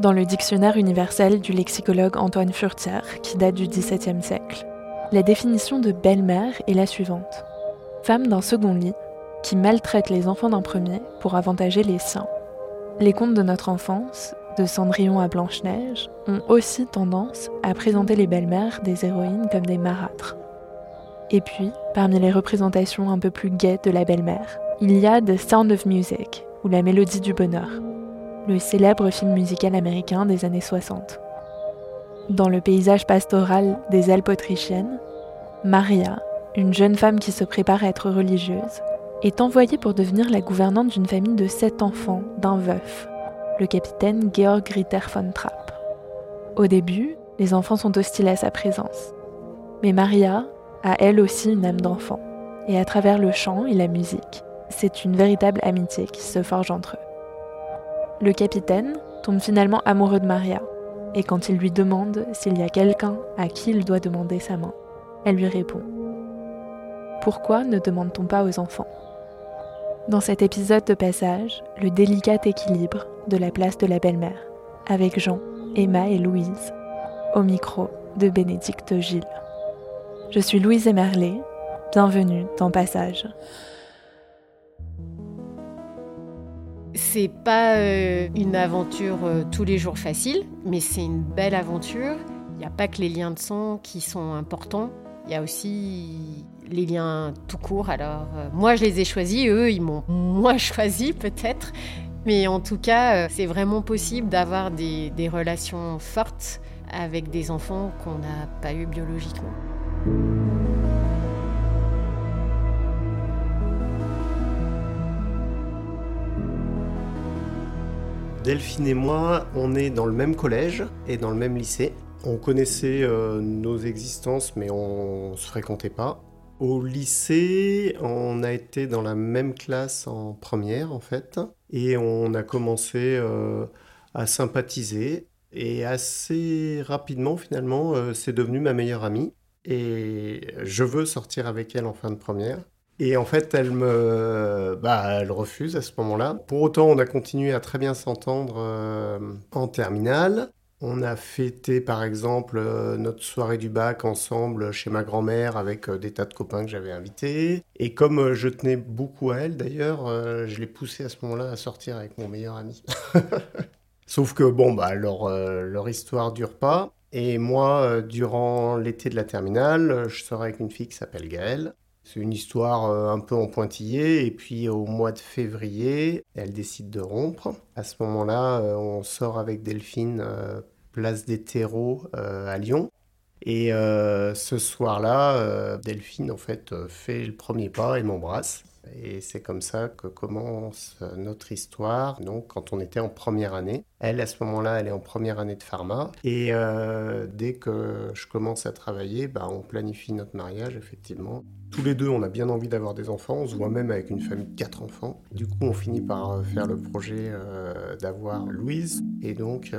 Dans le dictionnaire universel du lexicologue Antoine Furtière, qui date du XVIIe siècle. La définition de belle-mère est la suivante. Femme d'un second lit qui maltraite les enfants d'un premier pour avantager les siens. Les contes de notre enfance, de Cendrillon à Blanche-Neige, ont aussi tendance à présenter les belles-mères des héroïnes comme des marâtres. Et puis, parmi les représentations un peu plus gaies de la belle-mère, il y a The Sound of Music, ou la mélodie du bonheur, le célèbre film musical américain des années 60. Dans le paysage pastoral des Alpes autrichiennes, Maria, une jeune femme qui se prépare à être religieuse, est envoyée pour devenir la gouvernante d'une famille de sept enfants d'un veuf, le capitaine Georg Ritter von Trapp. Au début, les enfants sont hostiles à sa présence. Mais Maria a elle aussi une âme d'enfant, et à travers le chant et la musique, c'est une véritable amitié qui se forge entre eux. Le capitaine tombe finalement amoureux de Maria, et quand il lui demande s'il y a quelqu'un à qui il doit demander sa main, elle lui répond Pourquoi ne demande-t-on pas aux enfants? Dans cet épisode de passage, le délicat équilibre de la place de la belle-mère, avec Jean, Emma et Louise, au micro de Bénédicte Gilles. Je suis Louise Emerlet, bienvenue dans Passage. C'est pas euh, une aventure euh, tous les jours facile, mais c'est une belle aventure. Il n'y a pas que les liens de sang qui sont importants, il y a aussi les liens tout court. Alors, euh, moi, je les ai choisis, eux, ils m'ont moins choisi peut-être. Mais en tout cas, c'est vraiment possible d'avoir des, des relations fortes avec des enfants qu'on n'a pas eu biologiquement. Delphine et moi, on est dans le même collège et dans le même lycée. On connaissait euh, nos existences, mais on se fréquentait pas. Au lycée, on a été dans la même classe en première, en fait, et on a commencé euh, à sympathiser. Et assez rapidement, finalement, euh, c'est devenu ma meilleure amie. Et je veux sortir avec elle en fin de première. Et en fait, elle me, bah, elle refuse à ce moment-là. Pour autant, on a continué à très bien s'entendre euh, en terminale. On a fêté, par exemple, euh, notre soirée du bac ensemble chez ma grand-mère avec euh, des tas de copains que j'avais invités. Et comme je tenais beaucoup à elle, d'ailleurs, je l'ai poussée à ce moment-là à sortir avec mon meilleur ami. Sauf que, bon, bah, leur, leur histoire dure pas. Et moi, durant l'été de la terminale, je sors avec une fille qui s'appelle Gaëlle. C'est une histoire euh, un peu en pointillé. Et puis au mois de février, elle décide de rompre. À ce moment-là, euh, on sort avec Delphine euh, place des terreaux à Lyon. Et ce soir-là, Delphine en fait fait le premier pas et m'embrasse. Et c'est comme ça que commence notre histoire, donc quand on était en première année. Elle, à ce moment-là, elle est en première année de pharma. Et dès que je commence à travailler, bah, on planifie notre mariage, effectivement. Tous les deux, on a bien envie d'avoir des enfants. On se voit même avec une famille de quatre enfants. Du coup, on finit par euh, faire le projet euh, d'avoir Louise. Et donc,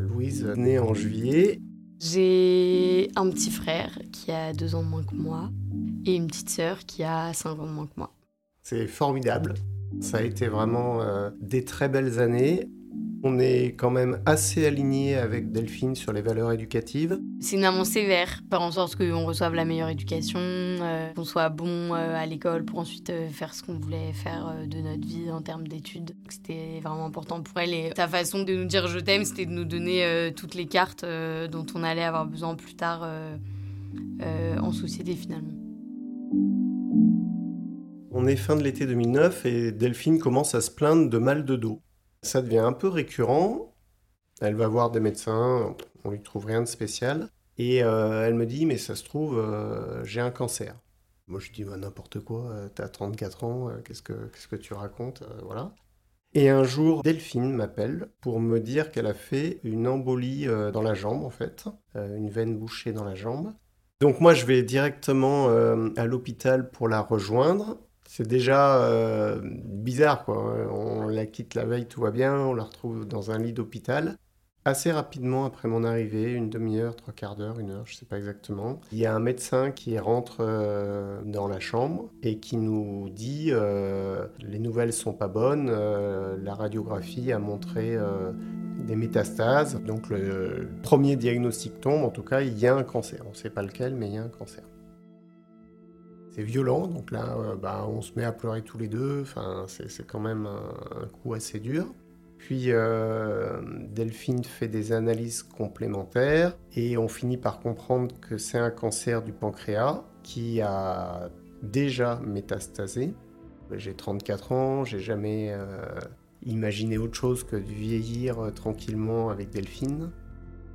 Louise naît en juillet. J'ai un petit frère qui a deux ans de moins que moi et une petite sœur qui a cinq ans de moins que moi. C'est formidable. Ça a été vraiment euh, des très belles années. On est quand même assez aligné avec Delphine sur les valeurs éducatives. C'est une maman sévère, faire en sorte qu'on reçoive la meilleure éducation, euh, qu'on soit bon euh, à l'école pour ensuite faire ce qu'on voulait faire de notre vie en termes d'études. C'était vraiment important pour elle et sa façon de nous dire je t'aime, c'était de nous donner toutes les cartes dont on allait avoir besoin plus tard en société finalement. On est fin de l'été 2009 et Delphine commence à se plaindre de mal de dos. Ça devient un peu récurrent. Elle va voir des médecins, on lui trouve rien de spécial. Et euh, elle me dit, mais ça se trouve, euh, j'ai un cancer. Moi, je dis, bah, n'importe quoi, euh, t'as 34 ans, qu'est-ce que, qu'est-ce que tu racontes Voilà. Et un jour, Delphine m'appelle pour me dire qu'elle a fait une embolie dans la jambe, en fait, une veine bouchée dans la jambe. Donc moi, je vais directement à l'hôpital pour la rejoindre. C'est déjà euh, bizarre, quoi. On la quitte la veille, tout va bien, on la retrouve dans un lit d'hôpital. Assez rapidement après mon arrivée, une demi-heure, trois quarts d'heure, une heure, je ne sais pas exactement, il y a un médecin qui rentre euh, dans la chambre et qui nous dit euh, les nouvelles sont pas bonnes, la radiographie a montré des métastases, donc le premier diagnostic tombe, en tout cas il y a un cancer, on ne sait pas lequel, mais il y a un cancer violent, donc là, euh, bah, on se met à pleurer tous les deux. Enfin, c'est quand même un, coup assez dur. Puis euh, Delphine fait des analyses complémentaires et on finit par comprendre que c'est un cancer du pancréas qui a déjà métastasé. J'ai 34 ans, j'ai jamais euh, imaginé autre chose que de vieillir tranquillement avec Delphine.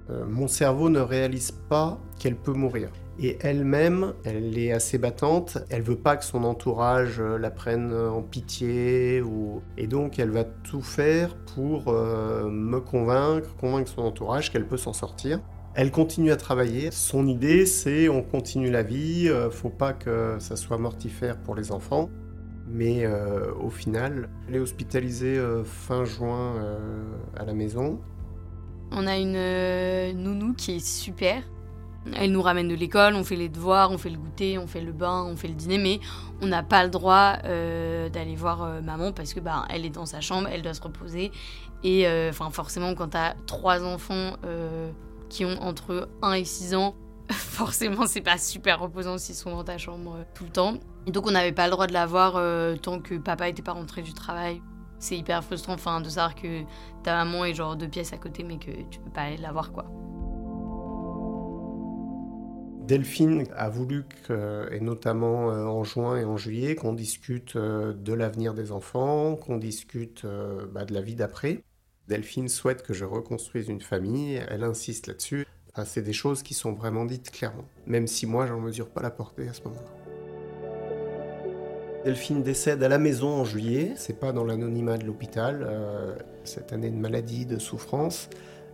mon cerveau ne réalise pas qu'elle peut mourir. Et elle-même, elle est assez battante, elle veut pas que son entourage euh, la prenne en pitié, et donc elle va tout faire pour euh, me convaincre, convaincre son entourage qu'elle peut s'en sortir. Elle continue à travailler. Son idée, c'est on continue la vie, euh, faut pas que ça soit mortifère pour les enfants. Mais au final, elle est hospitalisée fin juin à la maison. On a une nounou qui est super, elle nous ramène de l'école, on fait les devoirs, on fait le goûter, on fait le bain, on fait le dîner, mais on n'a pas le droit euh, d'aller voir euh, maman parce que bah, elle est dans sa chambre, elle doit se reposer. Et euh, forcément, quand tu as trois enfants qui ont entre 1 et 6 ans, forcément c'est pas super reposant s'ils sont dans ta chambre tout le temps. Donc on n'avait pas le droit de la voir tant que papa n'était pas rentré du travail. C'est hyper frustrant de savoir que ta maman est genre deux pièces à côté mais que tu peux pas aller la voir quoi. Delphine a voulu, et notamment euh, en juin et en juillet, qu'on discute euh, de l'avenir des enfants, qu'on discute euh, bah, de la vie d'après. Delphine souhaite que je reconstruise une famille, elle insiste là-dessus. c'est des choses qui sont vraiment dites clairement, même si moi j'en mesure pas la portée à ce moment-là. Delphine décède à la maison en juillet, c'est pas dans l'anonymat de l'hôpital. cette année de maladie, de souffrance,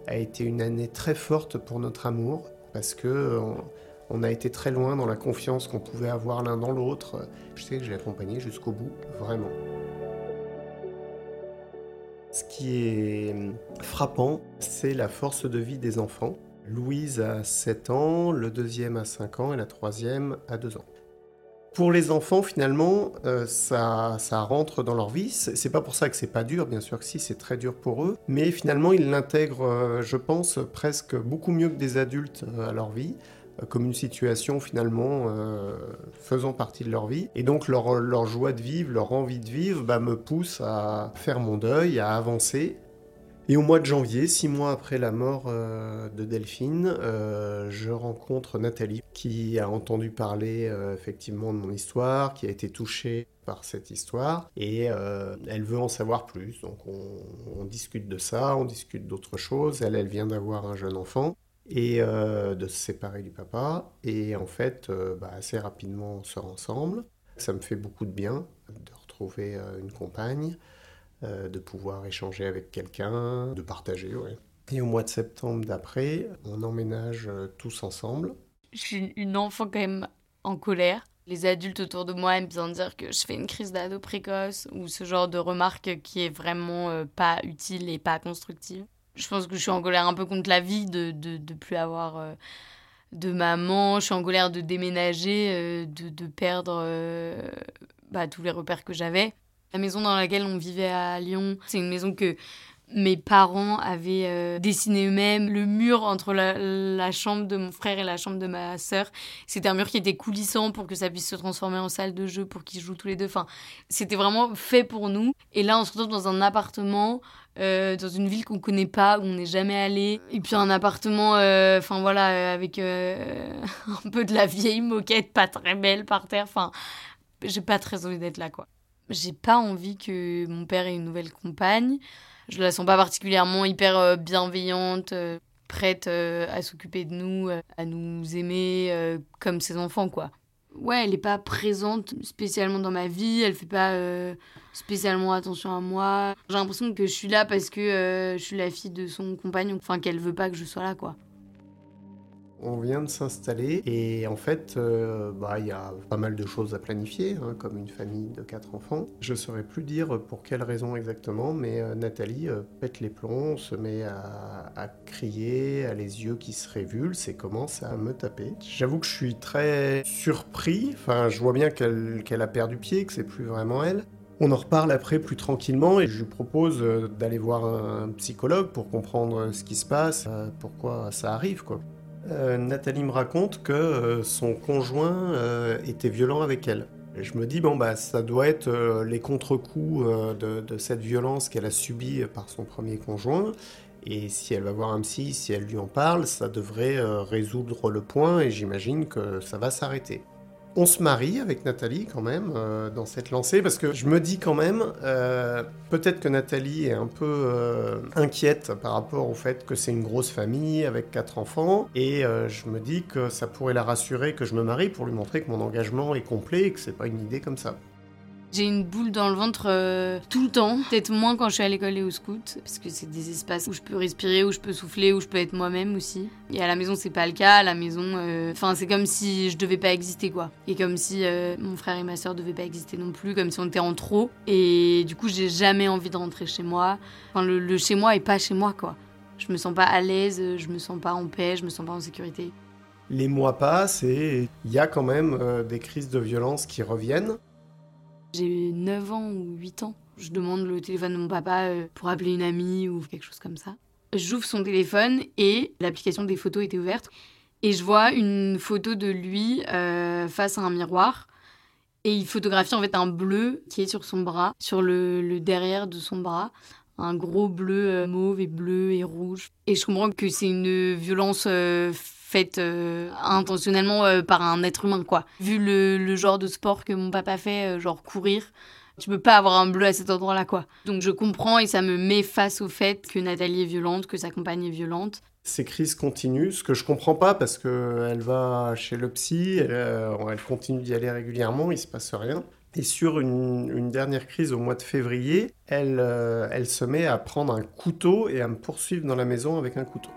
a été une année très forte pour notre amour, parce que on a été très loin dans la confiance qu'on pouvait avoir l'un dans l'autre. Je sais que j'ai accompagné jusqu'au bout, vraiment. Ce qui est frappant, c'est la force de vie des enfants. Louise a 7 ans, le deuxième a 5 ans et la troisième a 2 ans. Pour les enfants, finalement, euh, ça, rentre dans leur vie. C'est pas pour ça que c'est pas dur, bien sûr que si, c'est très dur pour eux. Mais finalement, ils l'intègrent, euh, je pense, presque beaucoup mieux que des adultes euh, à leur vie comme une situation finalement euh, faisant partie de leur vie. Et donc leur, joie de vivre, leur envie de vivre bah, me pousse à faire mon deuil, à avancer. Et au mois de janvier, six mois après la mort euh, de Delphine, euh, je rencontre Nathalie qui a entendu parler effectivement de mon histoire, qui a été touchée par cette histoire et elle veut en savoir plus. Donc on, on discute de ça, on discute d'autres choses. Elle, elle vient d'avoir un jeune enfant et euh, de se séparer du papa. Et en fait, euh, bah, assez rapidement, on sort ensemble. Ça me fait beaucoup de bien de retrouver une compagne, de pouvoir échanger avec quelqu'un, de partager. Et au mois de septembre d'après, on emménage tous ensemble. Je suis une enfant quand même en colère. Les adultes autour de moi aiment bien dire que je fais une crise d'ado précoce ou ce genre de remarque qui est vraiment euh, pas utile et pas constructive. Je pense que je suis en colère un peu contre la vie de ne de, plus avoir euh, de maman. Je suis en colère de déménager, euh, de, de, perdre bah, tous les repères que j'avais. La maison dans laquelle on vivait à Lyon, c'est une maison que mes parents avaient euh, dessiné eux-mêmes le mur entre la, chambre de mon frère et la chambre de ma sœur. C'était un mur qui était coulissant pour que ça puisse se transformer en salle de jeu pour qu'ils jouent tous les deux. Enfin, c'était vraiment fait pour nous. Et là, on se retrouve dans un appartement. Euh, dans une ville qu'on connaît pas, où on n'est jamais allé. Et puis un appartement, euh, enfin voilà, avec un peu de la vieille moquette, pas très belle par terre. Enfin, j'ai pas très envie d'être là, quoi. J'ai pas envie que mon père ait une nouvelle compagne je la sens pas particulièrement hyper euh, bienveillante, euh, prête euh, à s'occuper de nous, à nous aimer comme ses enfants, quoi. Ouais, elle est pas présente spécialement dans ma vie, elle fait pas spécialement attention à moi. J'ai l'impression que je suis là parce que je suis la fille de son compagnon, enfin qu'elle veut pas que je sois là, quoi. On vient de s'installer et en fait, euh, bah, il y a pas mal de choses à planifier, hein, comme une famille de quatre enfants. Je ne saurais plus dire pour quelle raison exactement, mais euh, Nathalie euh, pète les plombs, se met à, crier, a les yeux qui se révulsent et commence à me taper. J'avoue que je suis très surpris, enfin je vois bien qu'elle a perdu pied, que c'est plus vraiment elle. On en reparle après plus tranquillement et je lui propose d'aller voir un psychologue pour comprendre ce qui se passe, pourquoi ça arrive quoi. Euh, Nathalie me raconte que euh, son conjoint euh, était violent avec elle. je me dis, bon, bah, ça doit être les contre-coups de, cette violence qu'elle a subie par son premier conjoint. Et si elle va voir un psy, si elle lui en parle, ça devrait résoudre le point et j'imagine que ça va s'arrêter. On se marie avec Nathalie quand même euh, dans cette lancée parce que je me dis quand même euh, peut-être que Nathalie est un peu euh, inquiète par rapport au fait que c'est une grosse famille avec quatre enfants et je me dis que ça pourrait la rassurer que je me marie pour lui montrer que mon engagement est complet et que c'est pas une idée comme ça. J'ai une boule dans le ventre euh, tout le temps, peut-être moins quand je suis à l'école et au scout, parce que c'est des espaces où je peux respirer, où je peux souffler, où je peux être moi-même aussi. Et à la maison, c'est pas le cas. À la maison, euh, enfin, c'est comme si je devais pas exister, quoi. Et comme si euh, mon frère et ma soeur devaient pas exister non plus, comme si on était en trop. Et du coup, j'ai jamais envie de rentrer chez moi. Enfin, le, le chez moi est pas chez moi, quoi. Je me sens pas à l'aise, je me sens pas en paix, je me sens pas en sécurité. Les mois passent et il y a quand même des crises de violence qui reviennent. J'ai 9 ans ou 8 ans. Je demande le téléphone de mon papa euh, pour appeler une amie ou quelque chose comme ça. J'ouvre son téléphone et l'application des photos était ouverte. Et je vois une photo de lui euh, face à un miroir. Et il photographie en fait un bleu qui est sur son bras, sur le, derrière de son bras. Un gros bleu euh, mauve et bleu et rouge. Et je comprends que c'est une violence faite euh, intentionnellement euh, par un être humain, quoi. Vu le, genre de sport que mon papa fait, euh, genre courir, tu peux pas avoir un bleu à cet endroit-là, quoi. Donc je comprends et ça me met face au fait que Nathalie est violente, que sa compagne est violente. Ces crises continuent, ce que je comprends pas parce qu'elle va chez le psy, elle, continue d'y aller régulièrement, il se passe rien. Et sur une, dernière crise au mois de février, elle, elle se met à prendre un couteau et à me poursuivre dans la maison avec un couteau.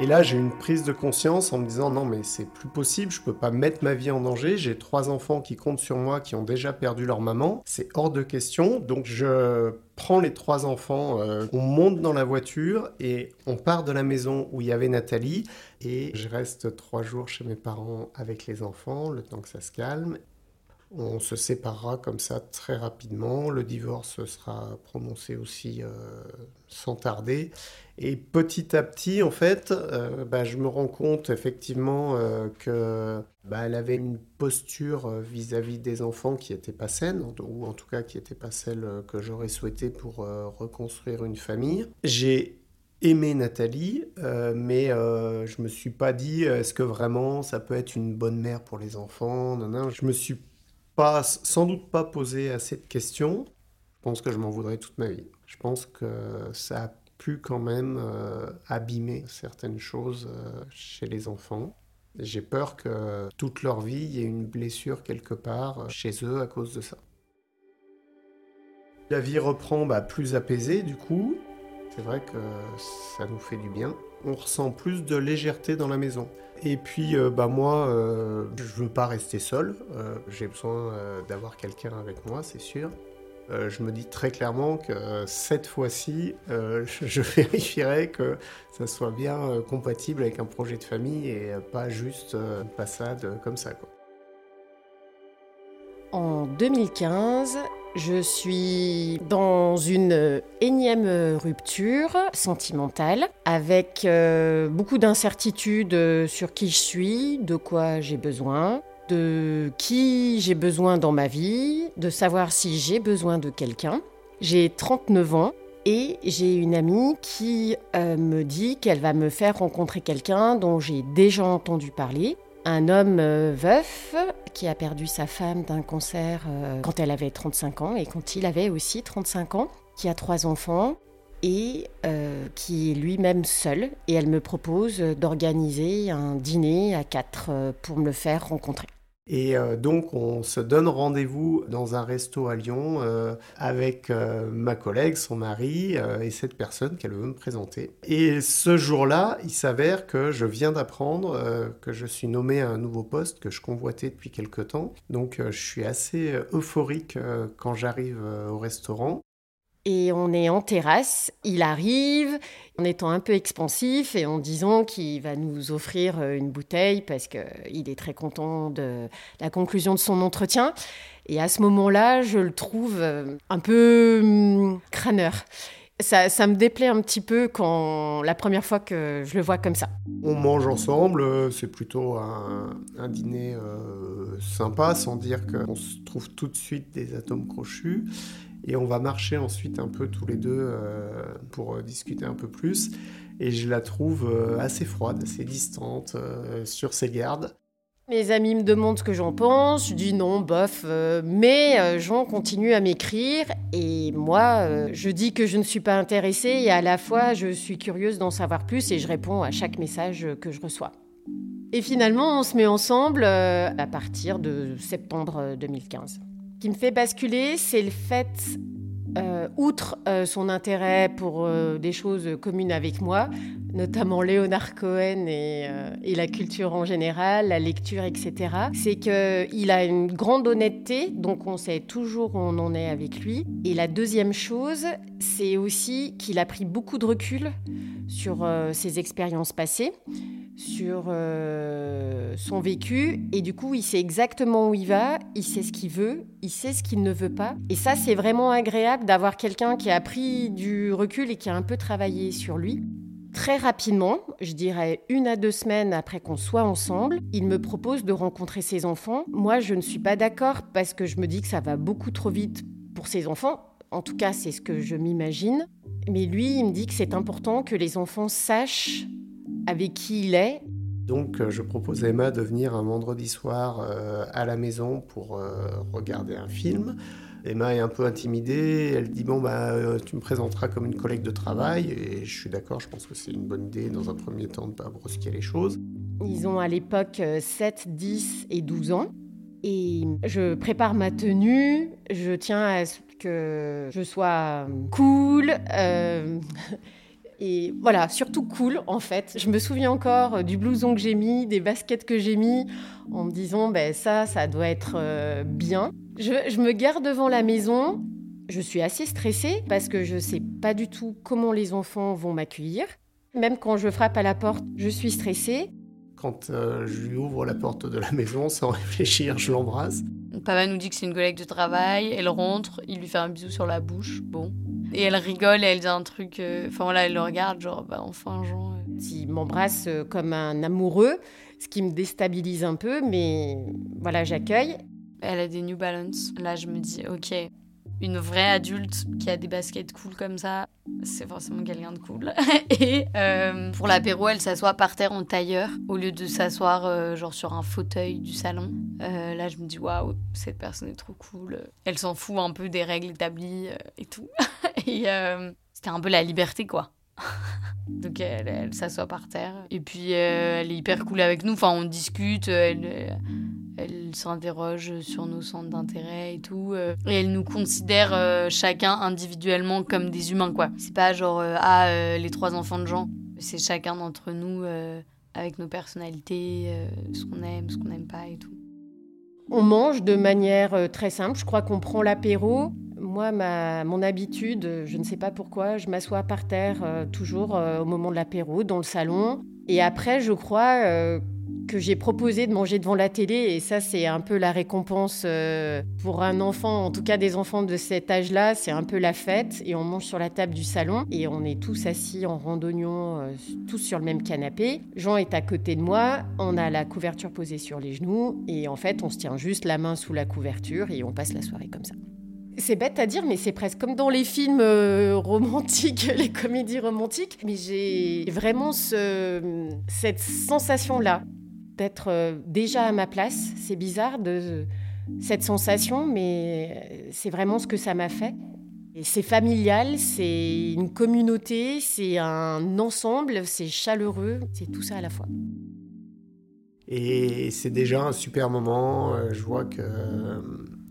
Et là, j'ai une prise de conscience en me disant non, mais c'est plus possible, je peux pas mettre ma vie en danger. J'ai trois enfants qui comptent sur moi, qui ont déjà perdu leur maman. C'est hors de question. Donc, je prends les trois enfants, euh, on monte dans la voiture et on part de la maison où il y avait Nathalie. Et je reste trois jours chez mes parents avec les enfants, le temps que ça se calme. On se séparera comme ça très rapidement. Le divorce sera prononcé aussi euh, sans tarder. Et petit à petit, en fait, euh, bah, je me rends compte effectivement euh, que bah, elle avait une posture vis-à-vis des enfants qui n'était pas saine, ou en tout cas qui n'était pas celle que j'aurais souhaité pour reconstruire une famille. J'ai aimé Nathalie, mais je me suis pas dit est-ce que vraiment ça peut être une bonne mère pour les enfants. Non, non, je me suis sans doute pas posé assez de questions. Je pense que je m'en voudrais toute ma vie. Je pense que ça a pu quand même euh, abîmer certaines choses euh, chez les enfants. J'ai peur que toute leur vie, y ait une blessure quelque part chez eux à cause de ça. La vie reprend bah, plus apaisée du coup. C'est vrai que ça nous fait du bien. On ressent plus de légèreté dans la maison. Et puis, euh, bah moi, euh, je veux pas rester seul. Euh, j'ai besoin d'avoir quelqu'un avec moi, c'est sûr. Je me dis très clairement que cette fois-ci, je vérifierai que ça soit bien compatible avec un projet de famille et pas juste une passade comme ça. En 2015, je suis dans une énième rupture sentimentale avec euh, beaucoup d'incertitudes sur qui je suis, de quoi j'ai besoin, de qui j'ai besoin dans ma vie, de savoir si j'ai besoin de quelqu'un. J'ai 39 ans et j'ai une amie qui euh, me dit qu'elle va me faire rencontrer quelqu'un dont j'ai déjà entendu parler un homme euh, veuf qui a perdu sa femme d'un cancer euh, quand elle avait 35 ans et quand il avait aussi 35 ans, qui a trois enfants et qui est lui-même seul. Et elle me propose d'organiser un dîner à quatre pour me le faire rencontrer. Et euh, donc, on se donne rendez-vous dans un resto à Lyon euh, avec euh, ma collègue, son mari et cette personne qu'elle veut me présenter. Et ce jour-là, il s'avère que je viens d'apprendre que je suis nommé à un nouveau poste que je convoitais depuis quelque temps. Donc, je suis assez euphorique quand j'arrive au restaurant. Et on est en terrasse, il arrive en étant un peu expansif et en disant qu'il va nous offrir euh, une bouteille parce qu'il est très content de la conclusion de son entretien. Et à ce moment-là, je le trouve euh, un peu hum, crâneur. Ça, me déplaît un petit peu quand la première fois que je le vois comme ça. On mange ensemble, euh, c'est plutôt un, dîner sympa, sans dire qu'on se trouve tout de suite des atomes crochus. Et on va marcher ensuite un peu tous les deux euh, pour euh, discuter un peu plus. Et je la trouve euh, assez froide, assez distante sur ses gardes. Mes amis me demandent ce que j'en pense, je dis non, bof, mais Jean continue à m'écrire et moi, je dis que je ne suis pas intéressée et à la fois je suis curieuse d'en savoir plus et je réponds à chaque message que je reçois. Et finalement, on se met ensemble à partir de septembre 2015 qui me fait basculer, c'est le fait, euh, outre euh, son intérêt pour euh, des choses communes avec moi, notamment Léonard Cohen et, et, la culture en général, la lecture, etc., c'est qu'il a une grande honnêteté, donc on sait toujours où on en est avec lui. Et la deuxième chose, c'est aussi qu'il a pris beaucoup de recul sur ses expériences passées sur euh, son vécu et du coup il sait exactement où il va, il sait ce qu'il veut, il sait ce qu'il ne veut pas. Et ça c'est vraiment agréable d'avoir quelqu'un qui a pris du recul et qui a un peu travaillé sur lui. Très rapidement, je dirais une à deux semaines après qu'on soit ensemble, il me propose de rencontrer ses enfants. Moi je ne suis pas d'accord parce que je me dis que ça va beaucoup trop vite pour ses enfants. En tout cas c'est ce que je m'imagine. Mais lui il me dit que c'est important que les enfants sachent avec qui il est. Donc euh, je propose à Emma de venir un vendredi soir euh, à la maison pour euh, regarder un film. Emma est un peu intimidée, elle dit bon bah tu me présenteras comme une collègue de travail et je suis d'accord, je pense que c'est une bonne idée dans un premier temps de pas brusquer les choses. Ils ont à l'époque 7, 10 et 12 ans et je prépare ma tenue, je tiens à ce que je sois cool. Et voilà, surtout cool en fait. Je me souviens encore euh, du blouson que j'ai mis, des baskets que j'ai mis, en me disant, ben ça, ça doit être euh, bien. Je, me garde devant la maison. Je suis assez stressée parce que je ne sais pas du tout comment les enfants vont m'accueillir. Même quand je frappe à la porte, je suis stressée. Quand euh, je lui ouvre la porte de la maison, sans réfléchir, je l'embrasse. Papa nous dit que c'est une collègue de travail, elle rentre, il lui fait un bisou sur la bouche, bon. Et elle rigole et elle dit un truc. Euh, enfin voilà, elle le regarde, genre, bah enfin, Jean. Euh. Il m'embrasse comme un amoureux, ce qui me déstabilise un peu, mais voilà, j'accueille. Elle a des New Balance. Là, je me dis, ok, une vraie adulte qui a des baskets cool comme ça, c'est forcément quelqu'un de cool. et euh, pour l'apéro, elle s'assoit par terre en tailleur au lieu de s'asseoir euh, genre sur un fauteuil du salon. Euh, là, je me dis waouh, cette personne est trop cool. Elle s'en fout un peu des règles établies et tout. et c'était un peu la liberté quoi. Donc elle, s'assoit par terre. Et puis euh, elle est hyper cool avec nous. Enfin, on discute. Elle s'interroge sur nos centres d'intérêt et tout. Euh. Et elle nous considère euh, chacun individuellement comme des humains, quoi. C'est pas genre, ah, les trois enfants de Jean. C'est chacun d'entre nous avec nos personnalités, ce qu'on aime, ce qu'on n'aime pas et tout. On mange de manière très simple. Je crois qu'on prend l'apéro moi, ma, mon habitude, je ne sais pas pourquoi, je m'assois par terre euh, toujours euh, au moment de l'apéro, dans le salon. Et après, je crois euh, que j'ai proposé de manger devant la télé. Et ça, c'est un peu la récompense pour un enfant, en tout cas des enfants de cet âge-là. C'est un peu la fête. Et on mange sur la table du salon. Et on est tous assis en randonnion, tous sur le même canapé. Jean est à côté de moi. On a la couverture posée sur les genoux. Et en fait, on se tient juste la main sous la couverture et on passe la soirée comme ça. C'est bête à dire, mais c'est presque comme dans les films euh, romantiques, les comédies romantiques. Mais j'ai vraiment cette sensation-là d'être euh, déjà à ma place. C'est bizarre de cette sensation, mais c'est vraiment ce que ça m'a fait. C'est familial, c'est une communauté, c'est un ensemble, c'est chaleureux, c'est tout ça à la fois. Et c'est déjà un super moment. Euh, je vois que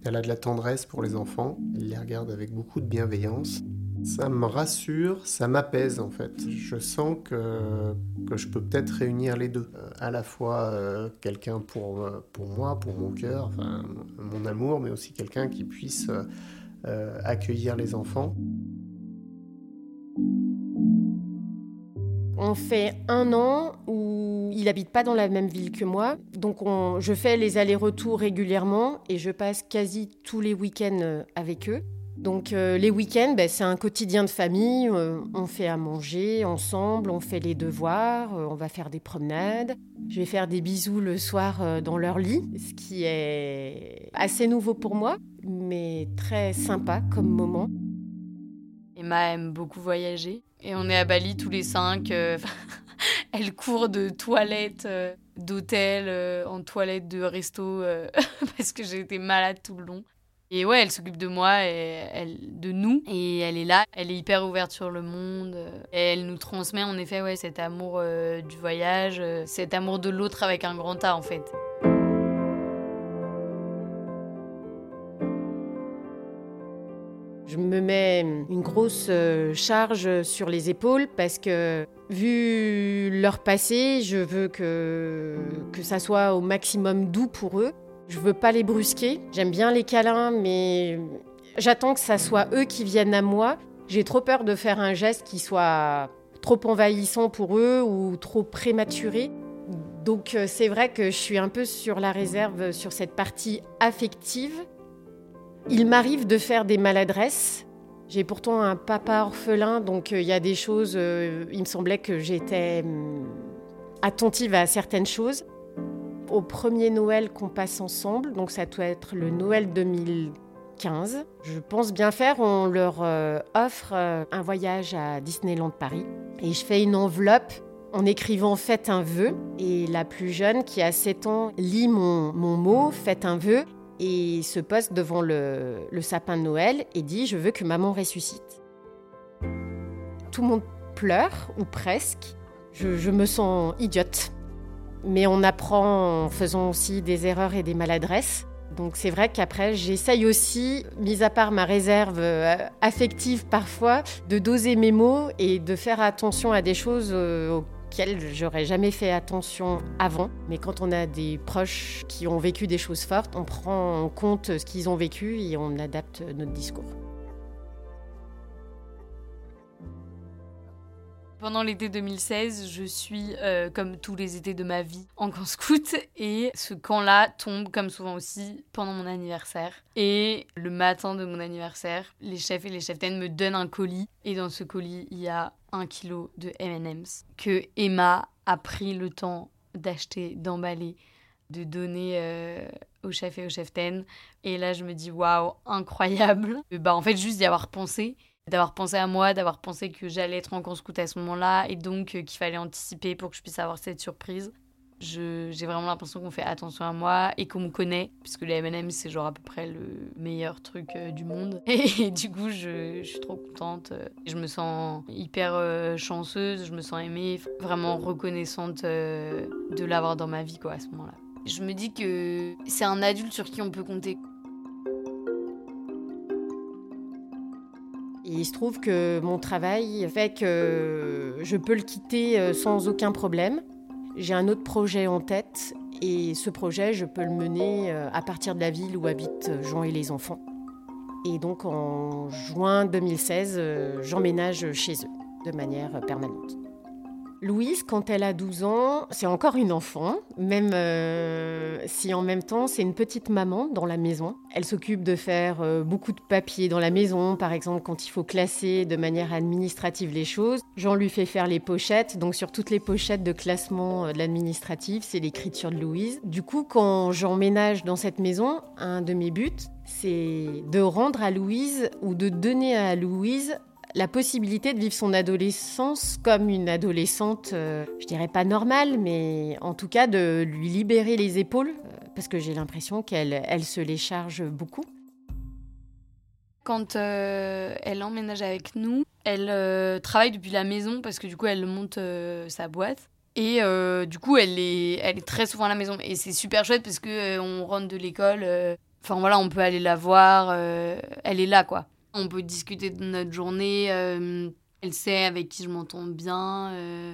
elle a de la tendresse pour les enfants, elle les regarde avec beaucoup de bienveillance. Ça me rassure, ça m'apaise en fait. Je sens que, je peux peut-être réunir les deux. Euh, à la fois euh, quelqu'un pour, euh, pour moi, pour mon cœur, mon amour, mais aussi quelqu'un qui puisse accueillir les enfants. On fait un an où il habite pas dans la même ville que moi, donc je fais les allers-retours régulièrement et je passe quasi tous les week-ends avec eux. Donc euh, les week-ends, ben, c'est un quotidien de famille. Euh, on fait à manger ensemble, on fait les devoirs, on va faire des promenades. Je vais faire des bisous le soir dans leur lit, ce qui est assez nouveau pour moi, mais très sympa comme moment. Emma aime beaucoup voyager. Et on est à Bali tous les cinq. Euh, elle court de toilette, euh, d'hôtel, euh, en toilette de resto, parce que j'ai été malade tout le long. Et ouais, elle s'occupe de moi et de nous. Et elle est là, elle est hyper ouverte sur le monde. Elle nous transmet en effet ouais, cet amour du voyage, cet amour de l'autre avec un grand A en fait. Je me mets une grosse euh, charge sur les épaules parce que, vu leur passé, je veux que, que ça soit au maximum doux pour eux. Je veux pas les brusquer. J'aime bien les câlins, mais j'attends que ça soit eux qui viennent à moi. J'ai trop peur de faire un geste qui soit trop envahissant pour eux ou trop prématuré. Donc euh, c'est vrai que je suis un peu sur la réserve sur cette partie affective il m'arrive de faire des maladresses. J'ai pourtant un papa orphelin, donc euh, il y a des choses, euh, il me semblait que j'étais hum, attentive à certaines choses. Au premier Noël qu'on passe ensemble, donc ça doit être le Noël 2015, je pense bien faire, on leur euh, offre un voyage à Disneyland Paris. Et je fais une enveloppe en écrivant Faites un vœu. Et la plus jeune, qui a 7 ans, lit mon mot Faites un vœu et se pose devant le, sapin de Noël et dit Je veux que maman ressuscite. Tout le monde pleure, ou presque. Je, me sens idiote. Mais on apprend en faisant aussi des erreurs et des maladresses. Donc c'est vrai qu'après, j'essaye aussi, mis à part ma réserve euh, affective parfois, de doser mes mots et de faire attention à des choses euh, auxquelles j'aurais jamais fait attention avant. Mais quand on a des proches qui ont vécu des choses fortes, on prend en compte ce qu'ils ont vécu et on adapte notre discours. Pendant l'été 2016, je suis, euh, comme tous les étés de ma vie, en camp scout. Et ce camp-là tombe, comme souvent aussi, pendant mon anniversaire. Et le matin de mon anniversaire, les chefs et les cheftaines me donnent un colis. Et dans ce colis, il y a un kilo de M&M's que Emma a pris le temps d'acheter, d'emballer, de donner euh, au chef et aux cheftaines. Et là, je me dis, waouh, incroyable. bah, en fait, juste d'y avoir pensé d'avoir pensé à moi, d'avoir pensé que j'allais être en camp scout à ce moment-là et donc euh, qu'il fallait anticiper pour que je puisse avoir cette surprise. J'ai vraiment l'impression qu'on fait attention à moi et qu'on me connaît, puisque les M&M c'est genre à peu près le meilleur truc euh, du monde. Et, du coup, je, suis trop contente. Je me sens hyper euh, chanceuse, je me sens aimée, vraiment reconnaissante euh, de l'avoir dans ma vie quoi à ce moment-là. Je me dis que c'est un adulte sur qui on peut compter. Il se trouve que mon travail fait que je peux le quitter sans aucun problème. J'ai un autre projet en tête et ce projet, je peux le mener euh, à partir de la ville où habitent Jean et les enfants. Et donc en juin 2016, euh, j'emménage chez eux de manière permanente. Louise, quand elle a 12 ans, c'est encore une enfant, même euh, si en même temps c'est une petite maman dans la maison. Elle s'occupe de faire euh, beaucoup de papiers dans la maison, par exemple quand il faut classer de manière administrative les choses. Jean lui fait faire les pochettes, donc sur toutes les pochettes de classement euh, de l'administratif, c'est l'écriture de Louise. Du coup, quand j'emménage dans cette maison, un de mes buts, c'est de rendre à Louise ou de donner à Louise la possibilité de vivre son adolescence comme une adolescente, euh, je dirais pas normale, mais en tout cas de lui libérer les épaules, euh, parce que j'ai l'impression qu'elle elle se les charge beaucoup. Quand euh, elle emménage avec nous, elle travaille depuis la maison parce que du coup elle monte sa boîte. Et du coup, elle est, elle est très souvent à la maison. Et c'est super chouette parce que on rentre de l'école. Enfin voilà, on peut aller la voir. elle est là, quoi. On peut discuter de notre journée. Euh, elle sait avec qui je m'entends bien. Euh,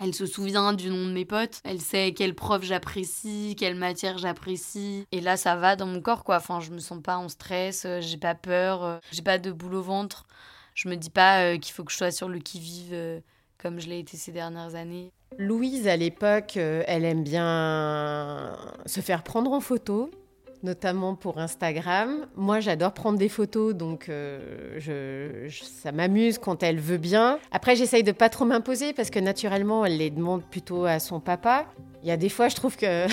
elle se souvient du nom de mes potes. Elle sait quelle prof j'apprécie, quelle matière j'apprécie. Et là, ça va dans mon corps, quoi. Enfin, je me sens pas en stress, euh, j'ai pas peur, j'ai pas de boule au ventre. Je me dis pas qu'il faut que je sois sur le qui-vive comme je l'ai été ces dernières années. Louise, à l'époque, elle aime bien se faire prendre en photo notamment pour Instagram. Moi, j'adore prendre des photos, donc euh, ça m'amuse quand elle veut bien. Après, j'essaye de pas trop m'imposer parce que naturellement, elle les demande plutôt à son papa. Il y a des fois, je trouve que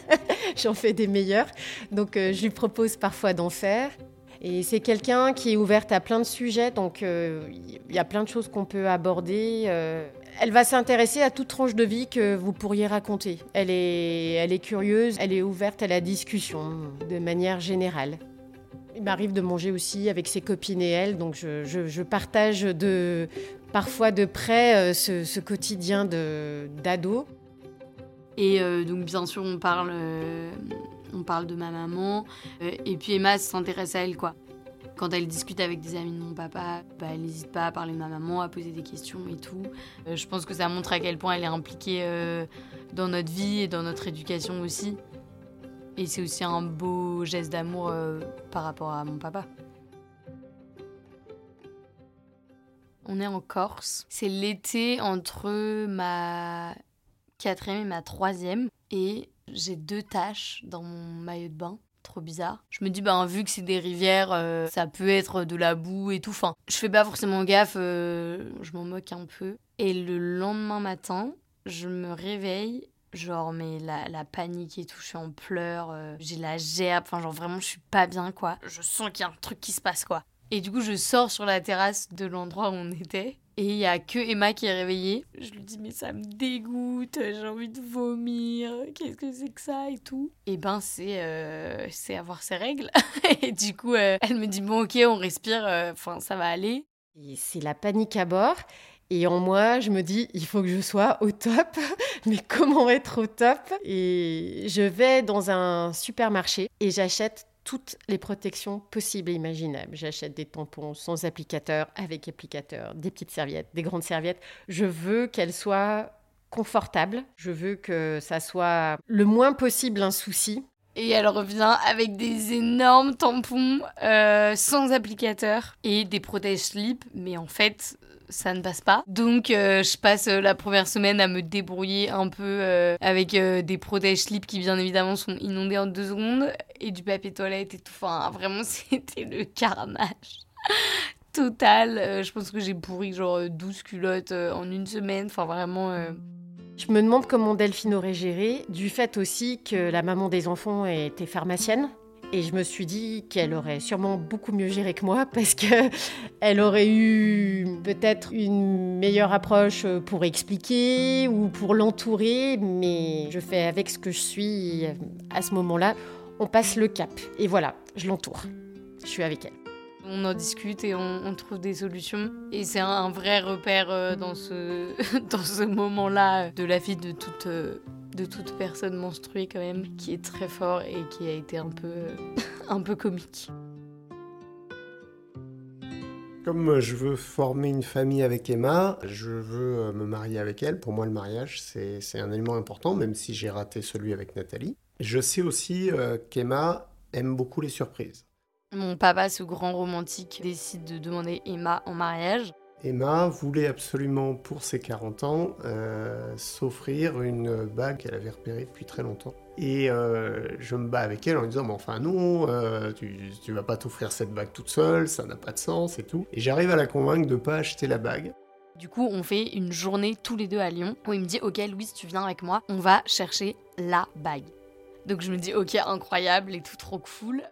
j'en fais des meilleurs, donc euh, je lui propose parfois d'en faire. Et c'est quelqu'un qui est ouverte à plein de sujets, donc euh, il y a plein de choses qu'on peut aborder. Elle va s'intéresser à toute tranche de vie que vous pourriez raconter. Elle est, elle curieuse, elle est ouverte à la discussion de manière générale. Il m'arrive de manger aussi avec ses copines et elle, donc je, partage de, parfois de près euh, ce, quotidien d'ado. Et euh, donc bien sûr on parle, euh, on parle de ma maman, et puis Emma s'intéresse à elle quoi. Quand elle discute avec des amis de mon papa, bah, elle n'hésite pas à parler de ma maman, à poser des questions et tout. Euh, je pense que ça montre à quel point elle est impliquée euh, dans notre vie et dans notre éducation aussi. Et c'est aussi un beau geste d'amour euh, par rapport à mon papa. On est en Corse. C'est l'été entre ma quatrième et ma troisième. Et j'ai deux taches dans mon maillot de bain trop bizarre. Je me dis, ben, vu que c'est des rivières, euh, ça peut être de la boue et tout. Je fais pas forcément gaffe, euh, je m'en moque un peu. Et le lendemain matin, je me réveille, genre, mais la, la panique et tout, je suis en pleurs, euh, j'ai la gerbe, enfin, genre, vraiment, je suis pas bien, quoi. Je sens qu'il y a un truc qui se passe, quoi. Et du coup, je sors sur la terrasse de l'endroit où on était. Et il y a que Emma qui est réveillée. Je lui dis mais ça me dégoûte, j'ai envie de vomir, qu'est-ce que c'est que ça et tout. Et ben c'est euh, c'est avoir ses règles. et du coup euh, elle me dit bon ok on respire, euh, enfin ça va aller. C'est la panique à bord. Et en moi, je me dis, il faut que je sois au top. Mais comment être au top? Et je vais dans un supermarché et j'achète toutes les protections possibles et imaginables. J'achète des tampons sans applicateur, avec applicateur, des petites serviettes, des grandes serviettes. Je veux qu'elles soient confortables. Je veux que ça soit le moins possible un souci. Et elle revient avec des énormes tampons euh, sans applicateur et des protèges slip. Mais en fait, ça ne passe pas. Donc euh, je passe euh, la première semaine à me débrouiller un peu euh, avec des protèges slip qui bien évidemment sont inondés en deux secondes et du papier toilette et tout. Enfin vraiment c'était le carnage total. je pense que j'ai pourri genre 12 culottes en une semaine. Enfin vraiment... Je me demande comment Delphine aurait géré, du fait aussi que la maman des enfants était pharmacienne Et je me suis dit qu'elle aurait sûrement beaucoup mieux géré que moi parce que elle aurait eu peut-être une meilleure approche pour expliquer ou pour l'entourer. Mais je fais avec ce que je suis à ce moment-là. On passe le cap. Et voilà, je l'entoure. Je suis avec elle. On en discute et on, trouve des solutions. Et c'est un, vrai repère euh, dans ce, dans ce moment-là de la vie de toute, euh, de toute personne menstruée quand même, qui est très fort et qui a été un peu, un peu comique. Comme je veux former une famille avec Emma, je veux euh, me marier avec elle. Pour moi, le mariage, c'est un élément important, même si j'ai raté celui avec Nathalie. Je sais aussi qu'Emma aime beaucoup les surprises. Mon papa, ce grand romantique, décide de demander Emma en mariage. Emma voulait absolument, pour ses 40 ans, euh, s'offrir une bague qu'elle avait repérée depuis très longtemps. Et euh, je me bats avec elle en lui disant, mais enfin non, euh, tu, tu vas pas t'offrir cette bague toute seule, ça n'a pas de sens et tout. Et j'arrive à la convaincre de ne pas acheter la bague. Du coup, on fait une journée tous les deux à Lyon où il me dit, ok Louise, tu viens avec moi, on va chercher la bague. Donc je me dis, ok, incroyable et tout trop cool.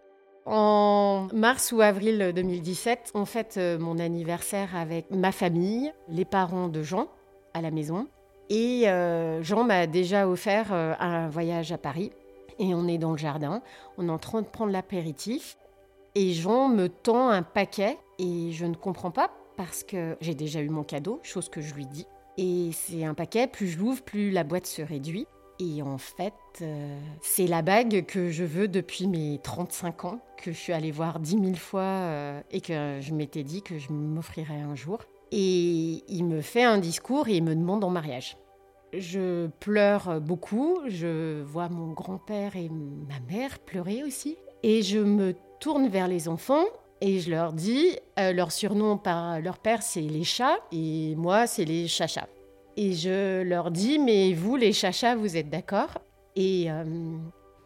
En mars ou avril 2017, on fête euh, mon anniversaire avec ma famille, les parents de Jean à la maison. Et euh, Jean m'a déjà offert euh, un voyage à Paris. Et on est dans le jardin, on est en train de prendre l'apéritif. Et Jean me tend un paquet et je ne comprends pas parce que j'ai déjà eu mon cadeau, chose que je lui dis. Et c'est un paquet, plus je l'ouvre, plus la boîte se réduit. Et en fait, euh, c'est la bague que je veux depuis mes 35 ans, que je suis allée voir 10 000 fois euh, et que je m'étais dit que je m'offrirais un jour. Et il me fait un discours et il me demande en mariage. Je pleure beaucoup, je vois mon grand-père et ma mère pleurer aussi. Et je me tourne vers les enfants et je leur dis, euh, leur surnom par leur père c'est les chats et moi c'est les chachas. Et je leur dis, mais vous, les chachas, vous êtes d'accord et, euh,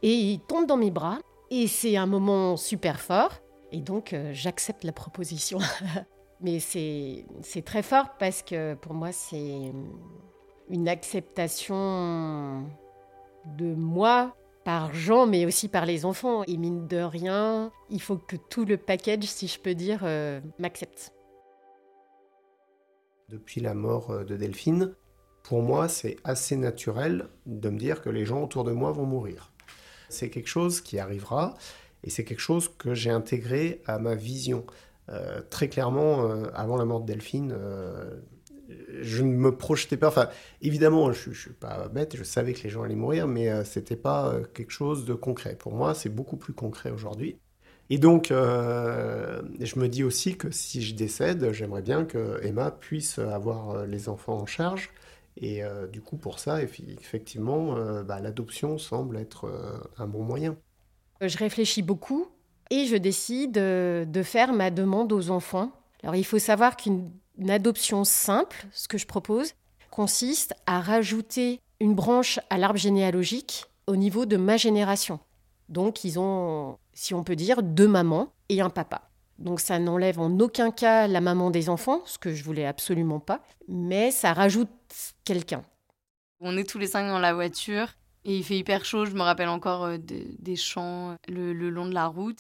et ils tombent dans mes bras. Et c'est un moment super fort. Et donc, euh, j'accepte la proposition. mais c'est très fort parce que pour moi, c'est une acceptation de moi par Jean, mais aussi par les enfants. Et mine de rien, il faut que tout le package, si je peux dire, euh, m'accepte depuis la mort euh, de Delphine, pour moi, c'est assez naturel de me dire que les gens autour de moi vont mourir. C'est quelque chose qui arrivera et c'est quelque chose que j'ai intégré à ma vision. Euh, très clairement, euh, avant la mort de Delphine, je ne me projetais pas. Enfin, évidemment, je ne suis pas bête, je savais que les gens allaient mourir, mais ce n'était pas quelque chose de concret. Pour moi, c'est beaucoup plus concret aujourd'hui. Et donc, euh, je me dis aussi que si je décède, j'aimerais bien que Emma puisse avoir euh, les enfants en charge. Et euh, du coup, pour ça, effectivement, bah, l'adoption semble être un bon moyen. Je réfléchis beaucoup et je décide de faire ma demande aux enfants. Alors, il faut savoir qu'une adoption simple, ce que je propose, consiste à rajouter une branche à l'arbre généalogique au niveau de ma génération. Donc ils ont, si on peut dire, deux mamans et un papa. Donc ça n'enlève en aucun cas la maman des enfants, ce que je voulais absolument pas, mais ça rajoute quelqu'un. On est tous les cinq dans la voiture et il fait hyper chaud. Je me rappelle encore euh, des chants le, long de la route.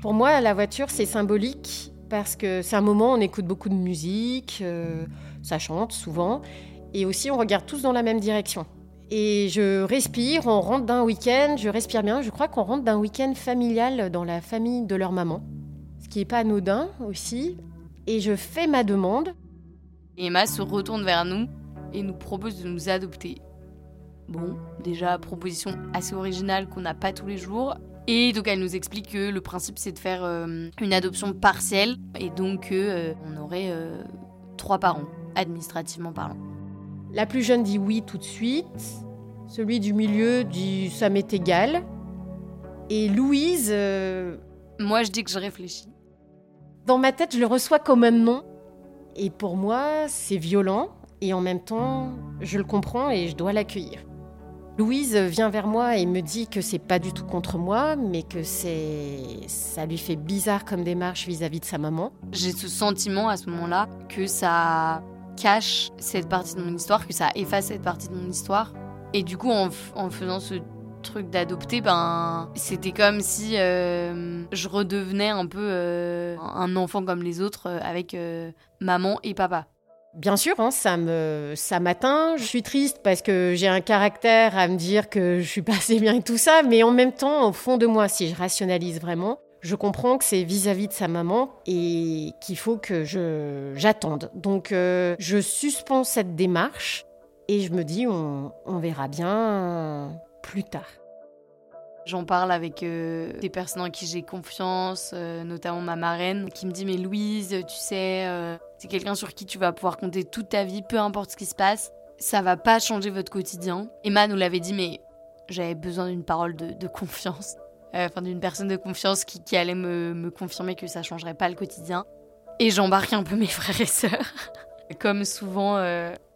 Pour moi, la voiture, c'est symbolique parce que c'est un moment où on écoute beaucoup de musique, euh, ça chante souvent, et aussi on regarde tous dans la même direction. Et je respire, on rentre d'un week-end, je respire bien. Je crois qu'on rentre d'un week-end familial dans la famille de leur maman, ce qui n'est pas anodin aussi. Et je fais ma demande. Emma se retourne vers nous et nous propose de nous adopter. Bon, déjà, proposition assez originale qu'on n'a pas tous les jours. Et donc elle nous explique que le principe c'est de faire euh, une adoption partielle et donc euh, on aurait euh, trois parents, administrativement parlant. La plus jeune dit oui tout de suite. Celui du milieu dit ça m'est égal. Et Louise. Euh, moi, je dis que je réfléchis. Dans ma tête, je le reçois comme un non. Et pour moi, c'est violent. Et en même temps, je le comprends et je dois l'accueillir. Louise vient vers moi et me dit que c'est pas du tout contre moi, mais que c'est ça lui fait bizarre comme démarche vis-à-vis -vis de sa maman. J'ai ce sentiment à ce moment-là que ça cache cette partie de mon histoire, que ça efface cette partie de mon histoire. Et du coup, en, faisant ce truc d'adopter, ben, c'était comme si euh, je redevenais un peu euh, un enfant comme les autres euh, avec maman et papa. Bien sûr, hein, ça me, ça m'atteint. Je suis triste parce que j'ai un caractère à me dire que je suis pas assez bien et tout ça, mais en même temps, au fond de moi, si je rationalise vraiment, je comprends que c'est vis-à-vis de sa maman et qu'il faut que j'attende. Donc, je suspends cette démarche et je me dis, on, verra bien plus tard. J'en parle avec euh, des personnes en qui j'ai confiance, euh, notamment ma marraine, qui me dit Mais Louise, tu sais, euh, c'est quelqu'un sur qui tu vas pouvoir compter toute ta vie, peu importe ce qui se passe. Ça va pas changer votre quotidien. Emma nous l'avait dit, mais j'avais besoin d'une parole de, confiance. Enfin, d'une personne de confiance qui, qui allait me, me, confirmer que ça changerait pas le quotidien. Et j'embarque un peu mes frères et sœurs. Comme souvent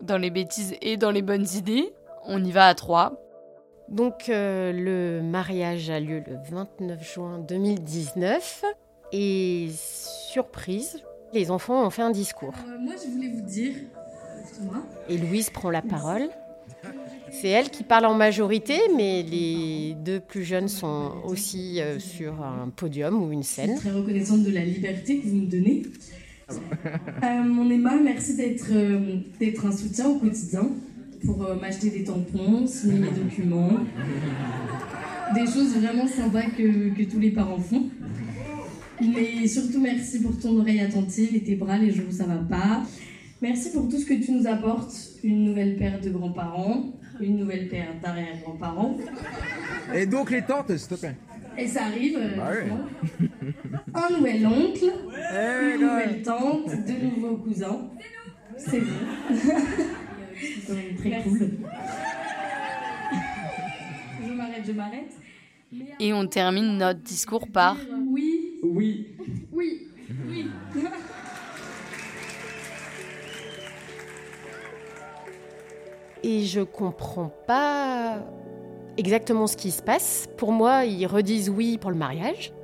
dans les bêtises et dans les bonnes idées, on y va à trois donc euh, le mariage a lieu le 29 juin 2019 et surprise, les enfants ont fait un discours. Euh, moi je voulais vous dire, et Louise prend la parole. C'est elle qui parle en majorité, mais les deux plus jeunes sont aussi euh, sur un podium ou une scène. Je suis très reconnaissante de la liberté que vous me donnez. mon Emma, merci d'être un soutien au quotidien pour euh, m'acheter des tampons, signer mes documents. Des choses vraiment sympas que, que, tous les parents font. Mais surtout, merci pour ton oreille attentive et tes bras les jours où ça va pas. Merci pour tout ce que tu nous apportes. Une nouvelle paire de grands-parents, une nouvelle paire d'arrière-grands-parents. Et donc les tantes, s'il te plaît. Et ça arrive. Euh, bah Un nouvel oncle, une nouvelle tante, deux nouveaux cousins. C'est bon. très cool. je m'arrête, je m'arrête. Et on termine notre discours par Oui. Oui. Oui. Oui. Et je comprends pas exactement ce qui se passe. Pour moi, ils redisent oui pour le mariage.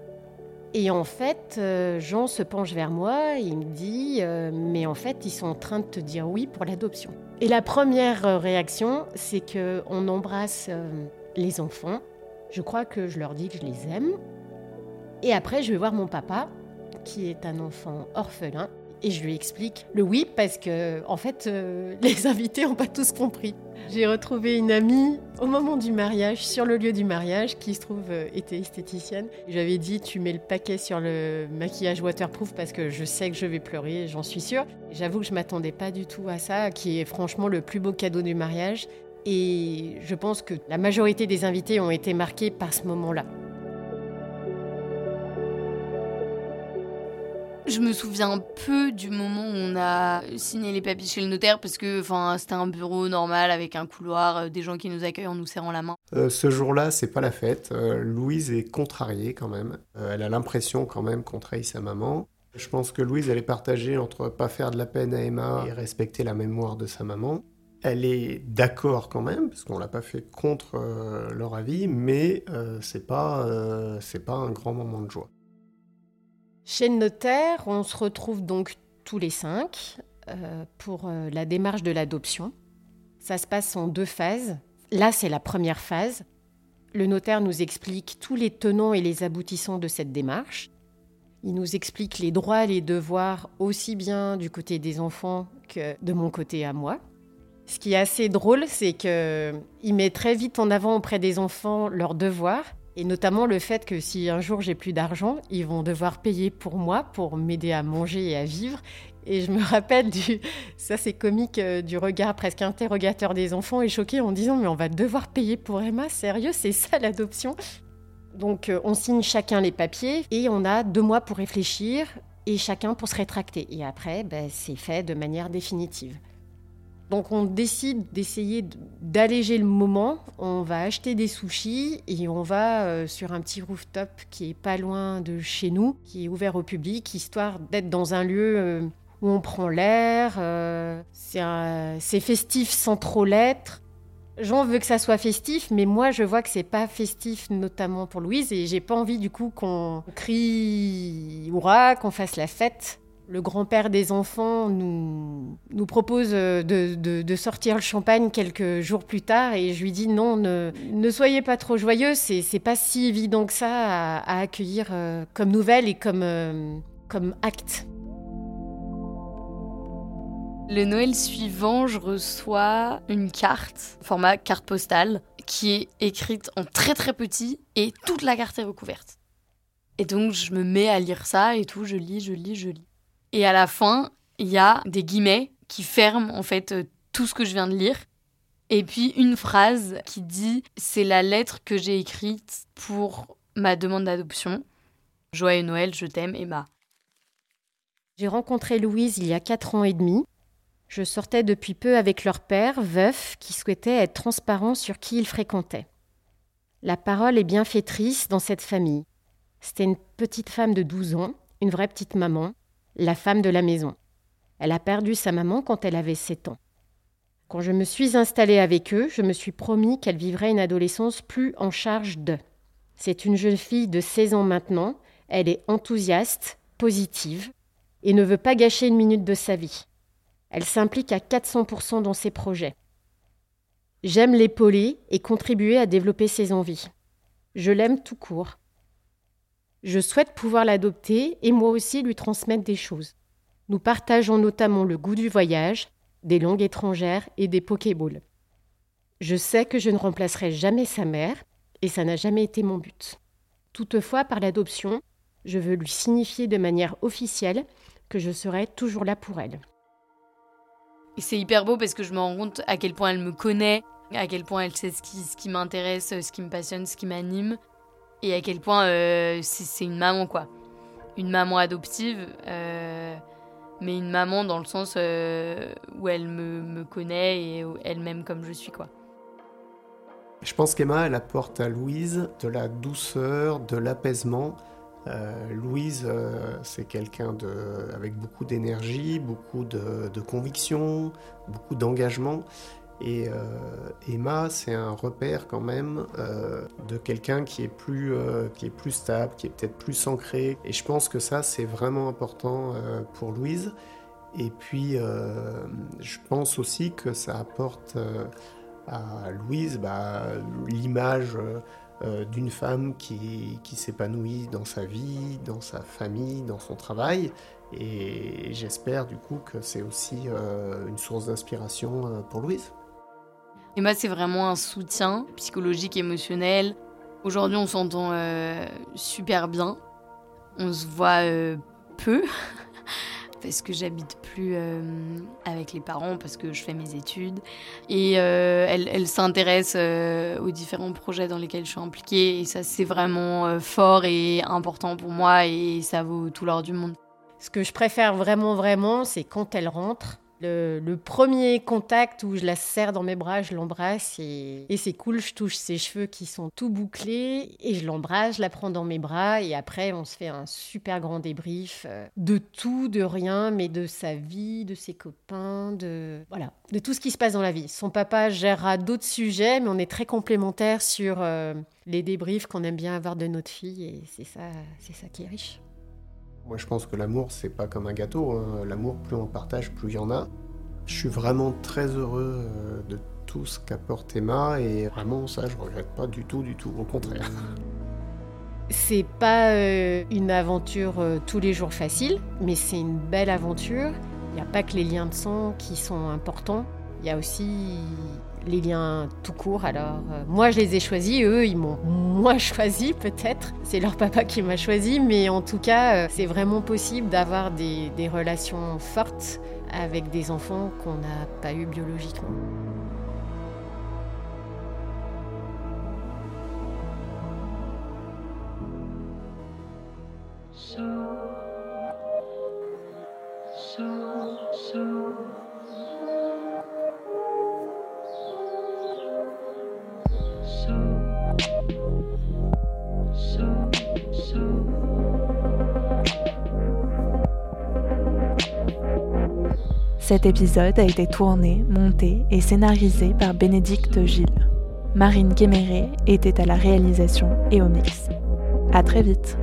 Et en fait, euh, Jean se penche vers moi et me dit euh, Mais en fait, ils sont en train de te dire oui pour l'adoption. Et la première euh, réaction, c'est qu'on embrasse les enfants. Je crois que je leur dis que je les aime. Et après, je vais voir mon papa, qui est un enfant orphelin, et je lui explique le oui parce que, en fait, les invités n'ont pas tous compris. J'ai retrouvé une amie au moment du mariage, sur le lieu du mariage, qui se trouve euh, était esthéticienne. J'avais dit tu mets le paquet sur le maquillage waterproof parce que je sais que je vais pleurer, j'en suis sûre. J'avoue que je m'attendais pas du tout à ça, qui est franchement le plus beau cadeau du mariage. Et je pense que la majorité des invités ont été marqués par ce moment-là. Je me souviens peu du moment où on a signé les papiers chez le notaire parce que c'était un bureau normal avec un couloir, euh, des gens qui nous accueillent en nous serrant la main. Euh, ce jour-là, c'est pas la fête. Euh, Louise est contrariée quand même. elle a l'impression quand même qu'on trahit sa maman. Je pense que Louise, elle est partagée entre pas faire de la peine à Emma et respecter la mémoire de sa maman. Elle est d'accord quand même, parce qu'on l'a pas fait contre leur avis, mais c'est pas, c'est pas un grand moment de joie. Chez le notaire, on se retrouve donc tous les cinq euh, pour euh, la démarche de l'adoption. Ça se passe en deux phases. Là, c'est la première phase. Le notaire nous explique tous les tenants et les aboutissants de cette démarche. Il nous explique les droits et les devoirs aussi bien du côté des enfants que de mon côté à moi. Ce qui est assez drôle, c'est qu'il met très vite en avant auprès des enfants leurs devoirs et notamment le fait que si un jour j'ai plus d'argent, ils vont devoir payer pour moi, pour m'aider à manger et à vivre. Et je me rappelle du, ça c'est comique, euh, du regard presque interrogateur des enfants et choqués en disant mais on va devoir payer pour Emma, sérieux, c'est ça l'adoption? Donc euh, on signe chacun les papiers et on a deux mois pour réfléchir et chacun pour se rétracter. Et après, ben, c'est fait de manière définitive. Donc on décide d'essayer d'alléger le moment. On va acheter des sushis et on va euh, sur un petit rooftop qui est pas loin de chez nous, qui est ouvert au public, histoire d'être dans un lieu euh, où on prend l'air. Euh, c'est festif sans trop l'être. Jean veut que ça soit festif, mais moi je vois que c'est pas festif, notamment pour Louise, et j'ai pas envie du coup qu'on crie hurrah, qu'on fasse la fête. Le grand-père des enfants nous, propose de, de, sortir le champagne quelques jours plus tard et je lui dis non, ne, soyez pas trop joyeux, c'est, pas si évident que ça à, accueillir euh, comme nouvelle et comme, euh, comme acte. Le Noël suivant, je reçois une carte, format carte postale, qui est écrite en très très petit et toute la carte est recouverte. Et donc je me mets à lire ça et tout, je lis, je lis, je lis. Et à la fin, il y a des guillemets qui ferment en fait euh, tout ce que je viens de lire. Et puis une phrase qui dit c'est la lettre que j'ai écrite pour ma demande d'adoption. Joyeux Noël, je t'aime, Emma. J'ai rencontré Louise il y a 4 ans et demi. Je sortais depuis peu avec leur père, veuf, qui souhaitait être transparent sur qui il fréquentait. La parole est bienfaitrice dans cette famille. C'était une petite femme de 12 ans, une vraie petite maman, la femme de la maison. Elle a perdu sa maman quand elle avait 7 ans. Quand je me suis installée avec eux, je me suis promis qu'elle vivrait une adolescence plus en charge d'eux. C'est une jeune fille de 16 ans maintenant, elle est enthousiaste, positive, et ne veut pas gâcher une minute de sa vie. Elle s'implique à 400% dans ses projets. J'aime l'épauler et contribuer à développer ses envies. Je l'aime tout court. Je souhaite pouvoir l'adopter et moi aussi lui transmettre des choses. Nous partageons notamment le goût du voyage, des langues étrangères et des Pokéballs. Je sais que je ne remplacerai jamais sa mère et ça n'a jamais été mon but. Toutefois, par l'adoption, je veux lui signifier de manière officielle que je serai toujours là pour elle. C'est hyper beau parce que je me rends compte à quel point elle me connaît, à quel point elle sait ce qui m'intéresse, ce qui me passionne, ce qui m'anime et à quel point euh, c'est une maman, quoi. Une maman adoptive, euh, mais une maman dans le sens euh, où elle me, connaît et elle m'aime comme je suis, quoi. Je pense qu'Emma, elle apporte à Louise de la douceur, de l'apaisement. Louise, c'est quelqu'un avec beaucoup d'énergie, beaucoup de, de conviction, beaucoup d'engagement. Et euh, Emma, c'est un repère quand même euh, de quelqu'un qui, est plus, euh, qui est plus stable, qui est peut-être plus ancré. Et je pense que ça, c'est vraiment important pour Louise. Et puis, je pense aussi que ça apporte à Louise bah, l'image d'une femme qui, qui s'épanouit dans sa vie, dans sa famille, dans son travail. Et j'espère du coup que c'est aussi une source d'inspiration pour Louise. Et moi, c'est vraiment un soutien psychologique, émotionnel. Aujourd'hui, on s'entend euh, super bien. On se voit euh, peu. parce que j'habite plus euh, avec les parents, parce que je fais mes études. Et elle, elle s'intéresse aux différents projets dans lesquels je suis impliquée. Et ça, c'est vraiment fort et important pour moi. Et ça vaut tout l'or du monde. Ce que je préfère vraiment, vraiment, c'est quand elle rentre le, premier contact où je la serre dans mes bras, je l'embrasse et, c'est cool, je touche ses cheveux qui sont tout bouclés et je l'embrasse, je la prends dans mes bras et après on se fait un super grand débrief euh, de tout, de rien, mais de sa vie, de ses copains, de voilà, de tout ce qui se passe dans la vie. Son papa gérera d'autres sujets, mais on est très complémentaires sur euh, les débriefs qu'on aime bien avoir de notre fille et c'est ça, c'est ça qui est riche. Moi, je pense que l'amour, c'est pas comme un gâteau. Hein. L'amour, plus on partage, plus il y en a. Je suis vraiment très heureux euh, de tout ce qu'apporte Emma et vraiment, ça, je regrette pas du tout, du tout. Au contraire. C'est pas euh, une aventure euh, tous les jours facile, mais c'est une belle aventure. Il n'y a pas que les liens de sang qui sont importants. Il y a aussi les liens tout court. Alors, euh, moi, je les ai choisis, eux, ils m'ont moins choisi, peut-être. C'est leur papa qui m'a choisi, mais en tout cas, euh, c'est vraiment possible d'avoir des, des relations fortes avec des enfants qu'on n'a pas eu biologiquement. Cet épisode a été tourné, monté et scénarisé par Bénédicte Gilles. Marine Guéméré était à la réalisation et au mix. À très vite.